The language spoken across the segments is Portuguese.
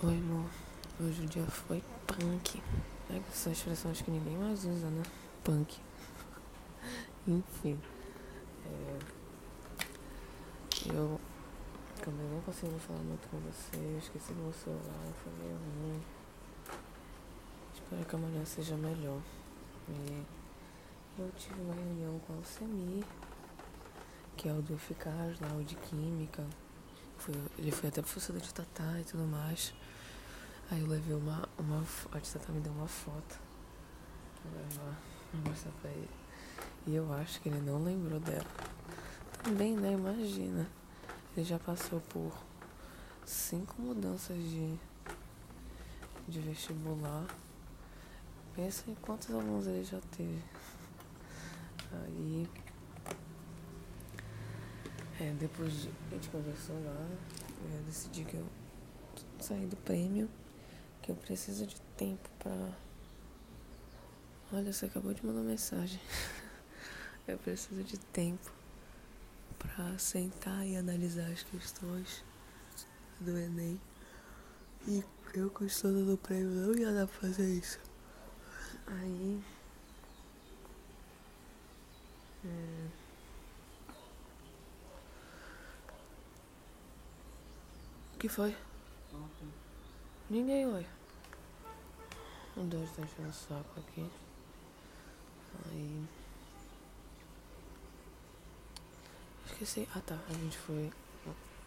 Oi, amor. Hoje o dia foi punk. É essa expressão acho que ninguém mais usa, né? Punk. Enfim. É... Eu acabei não conseguindo falar muito com você. Eu esqueci do meu celular. Foi meio ruim. Espero que amanhã seja melhor. E eu tive uma reunião com a Alcemir, que é o do Eficaz, lá, o de Química. Foi, ele foi até professor de Tatá e tudo mais. Aí eu levei uma. uma a Tatá me deu uma foto. Vou levar, vou mostrar pra ele. E eu acho que ele não lembrou dela. Também, né? Imagina. Ele já passou por cinco mudanças de, de vestibular. Pensa em quantos alunos ele já teve. Aí. É, depois de, a gente conversou lá, eu decidi que eu saí do prêmio, que eu preciso de tempo pra. Olha, você acabou de mandar mensagem. eu preciso de tempo pra sentar e analisar as questões do Enem. E eu, com estudo do prêmio, não ia dar pra fazer isso. Aí. Que foi? Ninguém, ué. O dois tá enchendo o saco aqui. Aí. Esqueci. Ah tá, a gente foi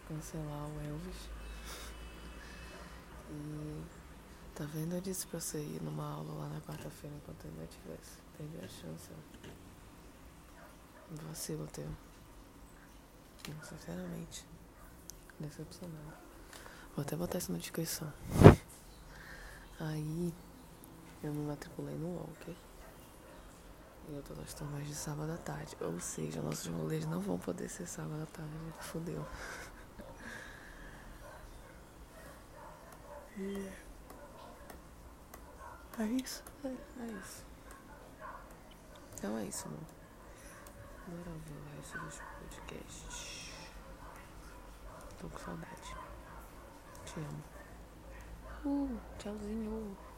cancelar o Elvis. E. Tá vendo? Eu disse pra você ir numa aula lá na quarta-feira enquanto ainda tivesse. Perdi a chance. Vacilo teu. Sinceramente. Decepcionado. Vou até botar isso na descrição. Aí eu me matriculei no UOL, ok? E eu tô gostando mais de sábado à tarde. Ou seja, nossos rolês não vão poder ser sábado à tarde. Fudeu. E é isso. É, é isso. Então é isso, mano. Bora ver o resto dos podcasts. Tô com saudade. children. Ooh, Chelseainho.